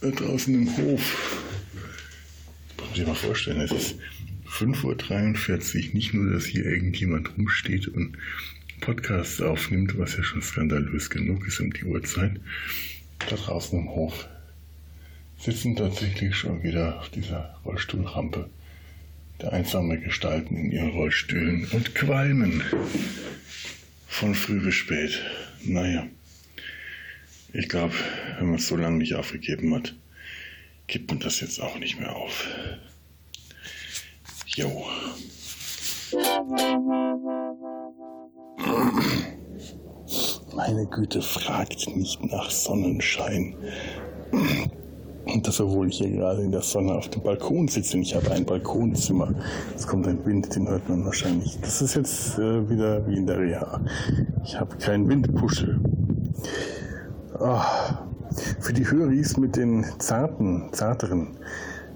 draußen im Hof. Muss ich mal vorstellen, es ist 5.43 Uhr. Nicht nur, dass hier irgendjemand rumsteht und Podcasts aufnimmt, was ja schon skandalös genug ist um die Uhrzeit. Da draußen im Hof sitzen tatsächlich schon wieder auf dieser Rollstuhlrampe der einsame Gestalten in ihren Rollstühlen und qualmen von früh bis spät. Naja, ich glaube, wenn man es so lange nicht aufgegeben hat, gibt man das jetzt auch nicht mehr auf. Jo. Meine Güte, fragt nicht nach Sonnenschein. Und das, obwohl ich hier gerade in der Sonne auf dem Balkon sitze und ich habe ein Balkonzimmer. Es kommt ein Wind, den hört man wahrscheinlich. Das ist jetzt äh, wieder wie in der Reha. Ich habe keinen Windpuschel. Oh. Für die Höris mit den zarten, zarteren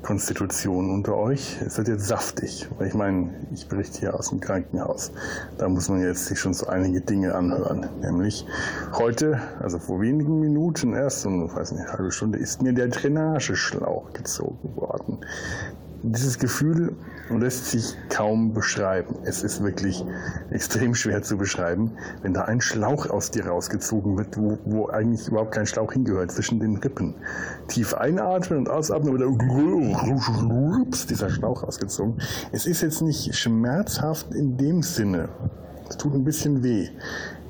Konstitution unter euch. Es wird jetzt saftig. Ich meine, ich berichte hier aus dem Krankenhaus. Da muss man jetzt sich schon so einige Dinge anhören. Nämlich heute, also vor wenigen Minuten erst, und weiß nicht, eine halbe Stunde, ist mir der Drainageschlauch gezogen worden dieses Gefühl lässt sich kaum beschreiben. Es ist wirklich extrem schwer zu beschreiben, wenn da ein Schlauch aus dir rausgezogen wird, wo, wo eigentlich überhaupt kein Schlauch hingehört, zwischen den Rippen. Tief einatmen und ausatmen, wieder dieser Schlauch rausgezogen. Es ist jetzt nicht schmerzhaft in dem Sinne. Es tut ein bisschen weh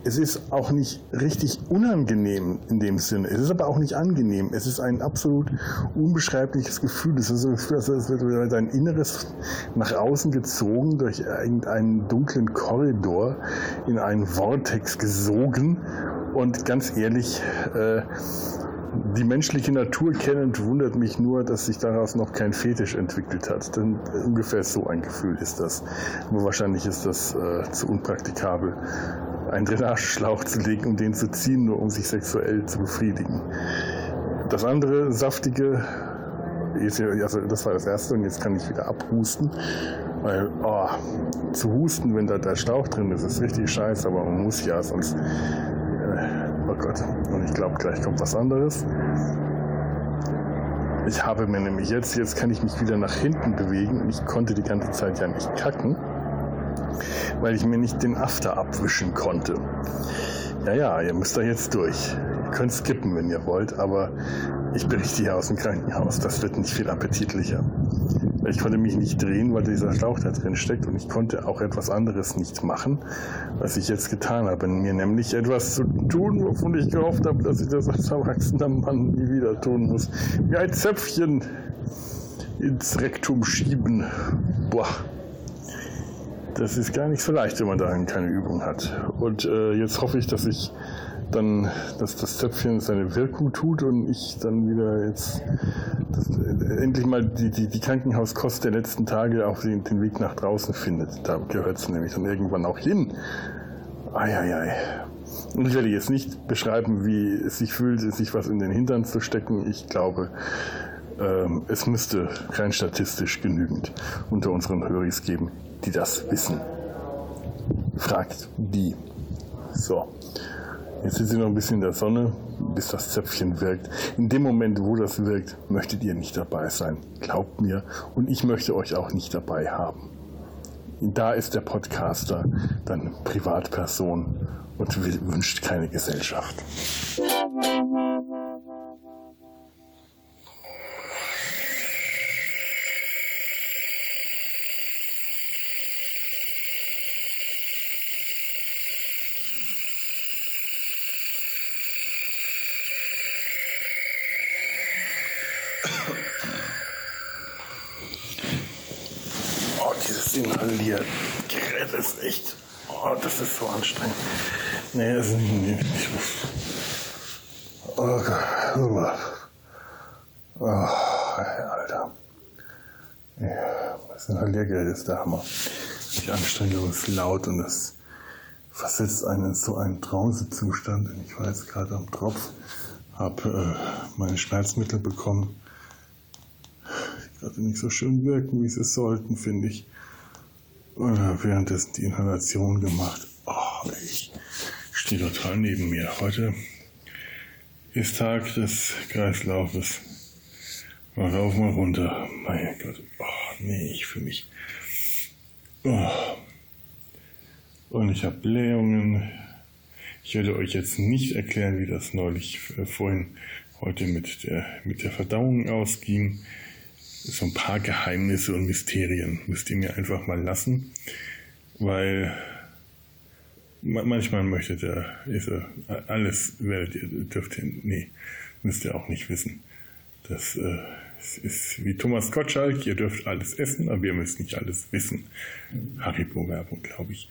es ist auch nicht richtig unangenehm in dem Sinne. Es ist aber auch nicht angenehm. Es ist ein absolut unbeschreibliches Gefühl. Es ist so, als wird dein Inneres nach außen gezogen durch irgendeinen dunklen Korridor in einen Vortex gesogen. Und ganz ehrlich, äh, die menschliche Natur kennend wundert mich nur, dass sich daraus noch kein Fetisch entwickelt hat. Denn ungefähr so ein Gefühl ist das. Aber wahrscheinlich ist das äh, zu unpraktikabel einen Drainageschlauch zu legen und den zu ziehen, nur um sich sexuell zu befriedigen. Das andere saftige, also das war das erste und jetzt kann ich wieder abhusten, weil oh, zu husten, wenn da der Schlauch drin ist, ist richtig scheiße, aber man muss ja, sonst äh, oh Gott, und ich glaube gleich kommt was anderes. Ich habe mir nämlich jetzt, jetzt kann ich mich wieder nach hinten bewegen und ich konnte die ganze Zeit ja nicht kacken weil ich mir nicht den After abwischen konnte. Ja, ja, ihr müsst da jetzt durch. Ihr könnt skippen, wenn ihr wollt, aber ich berichte hier aus dem Krankenhaus. Das wird nicht viel appetitlicher. Ich konnte mich nicht drehen, weil dieser Schlauch da drin steckt und ich konnte auch etwas anderes nicht machen, was ich jetzt getan habe. Mir nämlich etwas zu tun, wovon ich gehofft habe, dass ich das als erwachsener Mann nie wieder tun muss. Wie ein Zäpfchen ins Rektum schieben. Boah das ist gar nicht so leicht, wenn man da keine Übung hat. Und äh, jetzt hoffe ich, dass ich dann, dass das Zöpfchen seine Wirkung tut und ich dann wieder jetzt das, endlich mal die, die, die Krankenhauskost der letzten Tage auf den, den Weg nach draußen findet. Da gehört es nämlich dann irgendwann auch hin. Eieiei. Und ich werde jetzt nicht beschreiben, wie es sich fühlt, sich was in den Hintern zu stecken. Ich glaube, ähm, es müsste rein statistisch genügend unter unseren Höris geben, die das wissen. Fragt die. So. Jetzt sind sie noch ein bisschen in der Sonne, bis das Zäpfchen wirkt. In dem Moment, wo das wirkt, möchtet ihr nicht dabei sein. Glaubt mir. Und ich möchte euch auch nicht dabei haben. Da ist der Podcaster dann Privatperson und wünscht keine Gesellschaft. Inhalieren Gerät ist echt. Oh, das ist so anstrengend. Nee, das ist nicht. Oh Gott. Oh, Alter. Ja, das Inhaliergerät ist der Hammer. Die Anstrengung ist laut und es versetzt einen in so einen Trancezustand. Ich war jetzt gerade am Tropf, habe äh, meine Schmerzmittel bekommen gerade nicht so schön wirken, wie sie sollten, finde ich. Währenddessen die Inhalation gemacht. Oh, ich stehe total neben mir. Heute ist Tag des Kreislaufes. Mal rauf, mal runter. Mein Gott. Oh, nee, ich fühle mich. Oh. Und ich habe Blähungen. Ich werde euch jetzt nicht erklären, wie das neulich äh, vorhin heute mit der, mit der Verdauung ausging so ein paar Geheimnisse und Mysterien müsst ihr mir einfach mal lassen, weil manchmal möchtet ihr, ist alles werdet ihr, dürft ihr, nee, müsst ihr auch nicht wissen. Das äh, ist wie Thomas Gottschalk, ihr dürft alles essen, aber ihr müsst nicht alles wissen. Haribo-Werbung, glaube ich.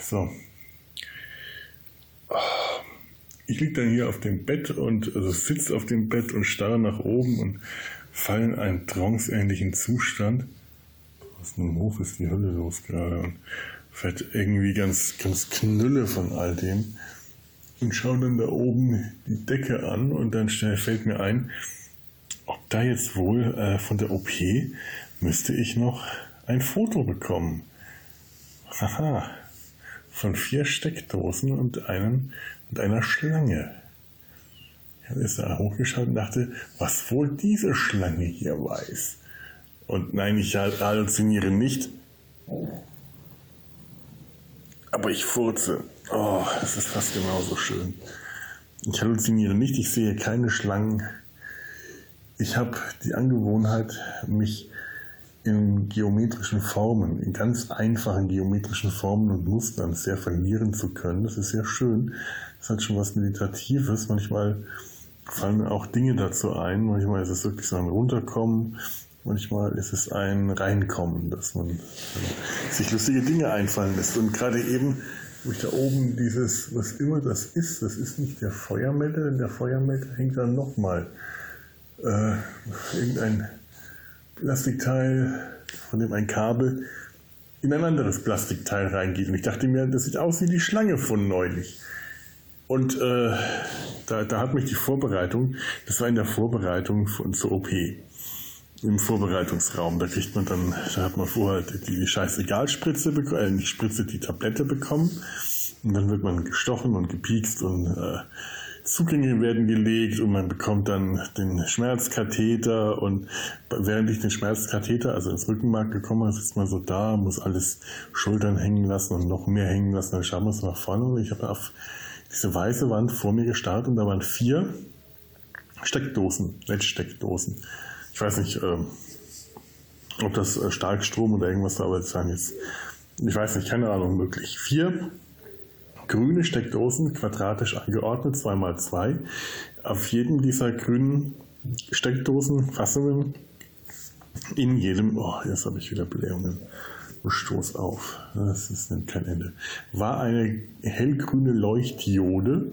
So. Ich liege dann hier auf dem Bett und also sitze auf dem Bett und starre nach oben und fallen in einen tranceähnlichen Zustand. Was im Hof ist die Hölle los gerade und fährt irgendwie ganz, ganz knülle von all dem und schaue dann da oben die Decke an und dann schnell fällt mir ein, ob da jetzt wohl äh, von der OP müsste ich noch ein Foto bekommen. Haha, von vier Steckdosen und einem und einer Schlange. Ich ist da hochgeschaut und dachte, was wohl diese Schlange hier weiß. Und nein, ich halluziniere nicht. Aber ich furze. Oh, es ist fast genauso schön. Ich halluziniere nicht, ich sehe keine Schlangen. Ich habe die Angewohnheit, mich in geometrischen Formen, in ganz einfachen geometrischen Formen und Mustern sehr verlieren zu können. Das ist sehr schön. Das hat schon was Meditatives. Manchmal fallen mir auch Dinge dazu ein. Manchmal ist es wirklich so ein Runterkommen, manchmal ist es ein Reinkommen, dass man sich lustige Dinge einfallen lässt. Und gerade eben, wo ich da oben dieses, was immer das ist, das ist nicht der Feuermelder, denn der Feuermelder hängt dann nochmal äh, irgendein Plastikteil, von dem ein Kabel in ein anderes Plastikteil reingeht. Und ich dachte mir, das sieht aus wie die Schlange von neulich. Und äh, da, da hat mich die Vorbereitung, das war in der Vorbereitung von, zur OP, im Vorbereitungsraum. Da kriegt man dann, da hat man vorher die, die Scheißegal-Spritze, äh, nicht Spritze, die Tablette bekommen. Und dann wird man gestochen und gepiekst und äh, Zugänge werden gelegt und man bekommt dann den Schmerzkatheter und während ich den Schmerzkatheter, also ins Rückenmark gekommen bin, sitzt man so da, muss alles Schultern hängen lassen und noch mehr hängen lassen, dann schauen wir uns nach vorne und ich habe auf diese weiße Wand vor mir gestarrt und da waren vier Steckdosen, LED-Steckdosen. Ich weiß nicht, ähm, ob das äh, Starkstrom oder irgendwas war, aber das jetzt, ich weiß nicht, keine Ahnung, möglich. Vier grüne Steckdosen, quadratisch angeordnet, zwei mal zwei. Auf jedem dieser grünen Steckdosen, Fassungen, in jedem, oh, jetzt habe ich wieder Blähungen. Stoß auf. Das ist kein Ende. War eine hellgrüne Leuchtdiode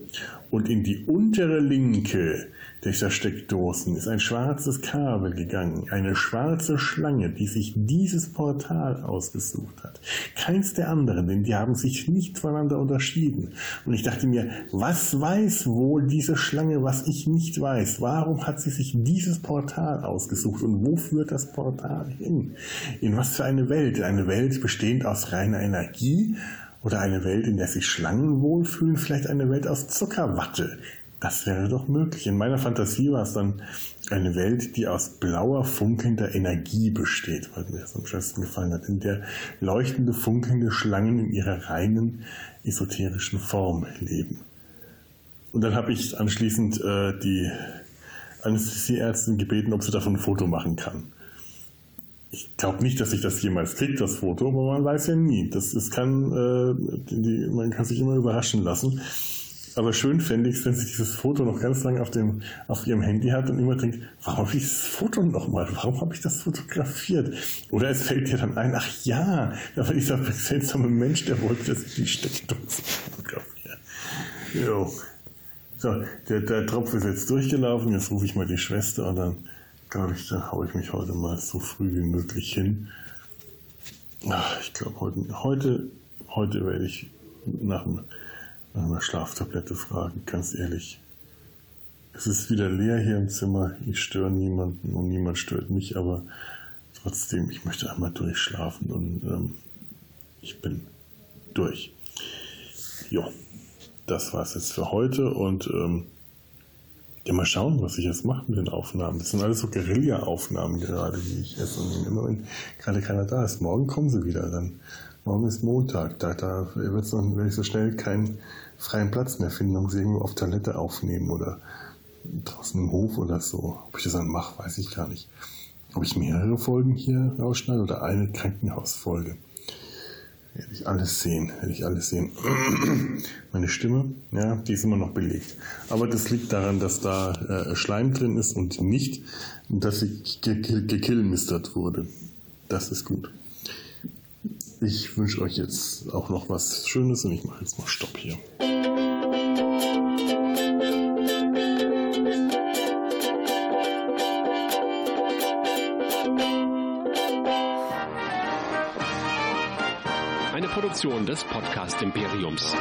und in die untere linke dieser Steckdosen ist ein schwarzes Kabel gegangen, eine schwarze Schlange, die sich dieses Portal ausgesucht hat. Keins der anderen, denn die haben sich nicht voneinander unterschieden. Und ich dachte mir, was weiß wohl diese Schlange, was ich nicht weiß? Warum hat sie sich dieses Portal ausgesucht und wo führt das Portal hin? In was für eine Welt? Eine Welt bestehend aus reiner Energie? Oder eine Welt, in der sich Schlangen wohlfühlen? Vielleicht eine Welt aus Zuckerwatte? Das wäre doch möglich. In meiner Fantasie war es dann eine Welt, die aus blauer, funkelnder Energie besteht, weil mir das am schönsten gefallen hat, in der leuchtende, funkelnde Schlangen in ihrer reinen, esoterischen Form leben. Und dann habe ich anschließend äh, die Anästhesieärztin gebeten, ob sie davon ein Foto machen kann. Ich glaube nicht, dass ich das jemals kriege, das Foto, aber man weiß ja nie. Das, das kann, äh, die, man kann sich immer überraschen lassen. Aber schön fände ich es, wenn sie dieses Foto noch ganz lange auf, auf ihrem Handy hat und immer denkt, warum habe ich das Foto nochmal? Warum habe ich das fotografiert? Oder es fällt ihr dann ein, ach ja, da war dieser seltsame Mensch, der wollte, dass ich die Steckdose fotografiere. Jo. So, der, der Tropf ist jetzt durchgelaufen, jetzt rufe ich mal die Schwester und dann, glaube ich, dann haue ich mich heute mal so früh wie möglich hin. Ach, ich glaube, heute, heute, heute werde ich nach dem nach einer Schlaftablette fragen, ganz ehrlich. Es ist wieder leer hier im Zimmer, ich störe niemanden und niemand stört mich, aber trotzdem, ich möchte einmal durchschlafen und ähm, ich bin durch. Ja, das war's jetzt für heute und ähm, ja, mal schauen, was ich jetzt mache mit den Aufnahmen. Das sind alles so Guerilla-Aufnahmen gerade, die ich esse. Und immer wenn gerade keiner da ist, morgen kommen sie wieder, dann Morgen ist Montag, da, da wird's noch, werde ich so schnell keinen freien Platz mehr finden, um sie irgendwo auf Toilette aufnehmen oder draußen im Hof oder so. Ob ich das dann mache, weiß ich gar nicht. Ob ich mehrere Folgen hier rausschneide oder eine Krankenhausfolge. Werde ich alles sehen, werde ich alles sehen. Meine Stimme, ja, die ist immer noch belegt. Aber das liegt daran, dass da äh, Schleim drin ist und nicht, dass sie gekillmistert wurde. Das ist gut. Ich wünsche euch jetzt auch noch was Schönes und ich mache jetzt mal Stopp hier. Eine Produktion des Podcast Imperiums.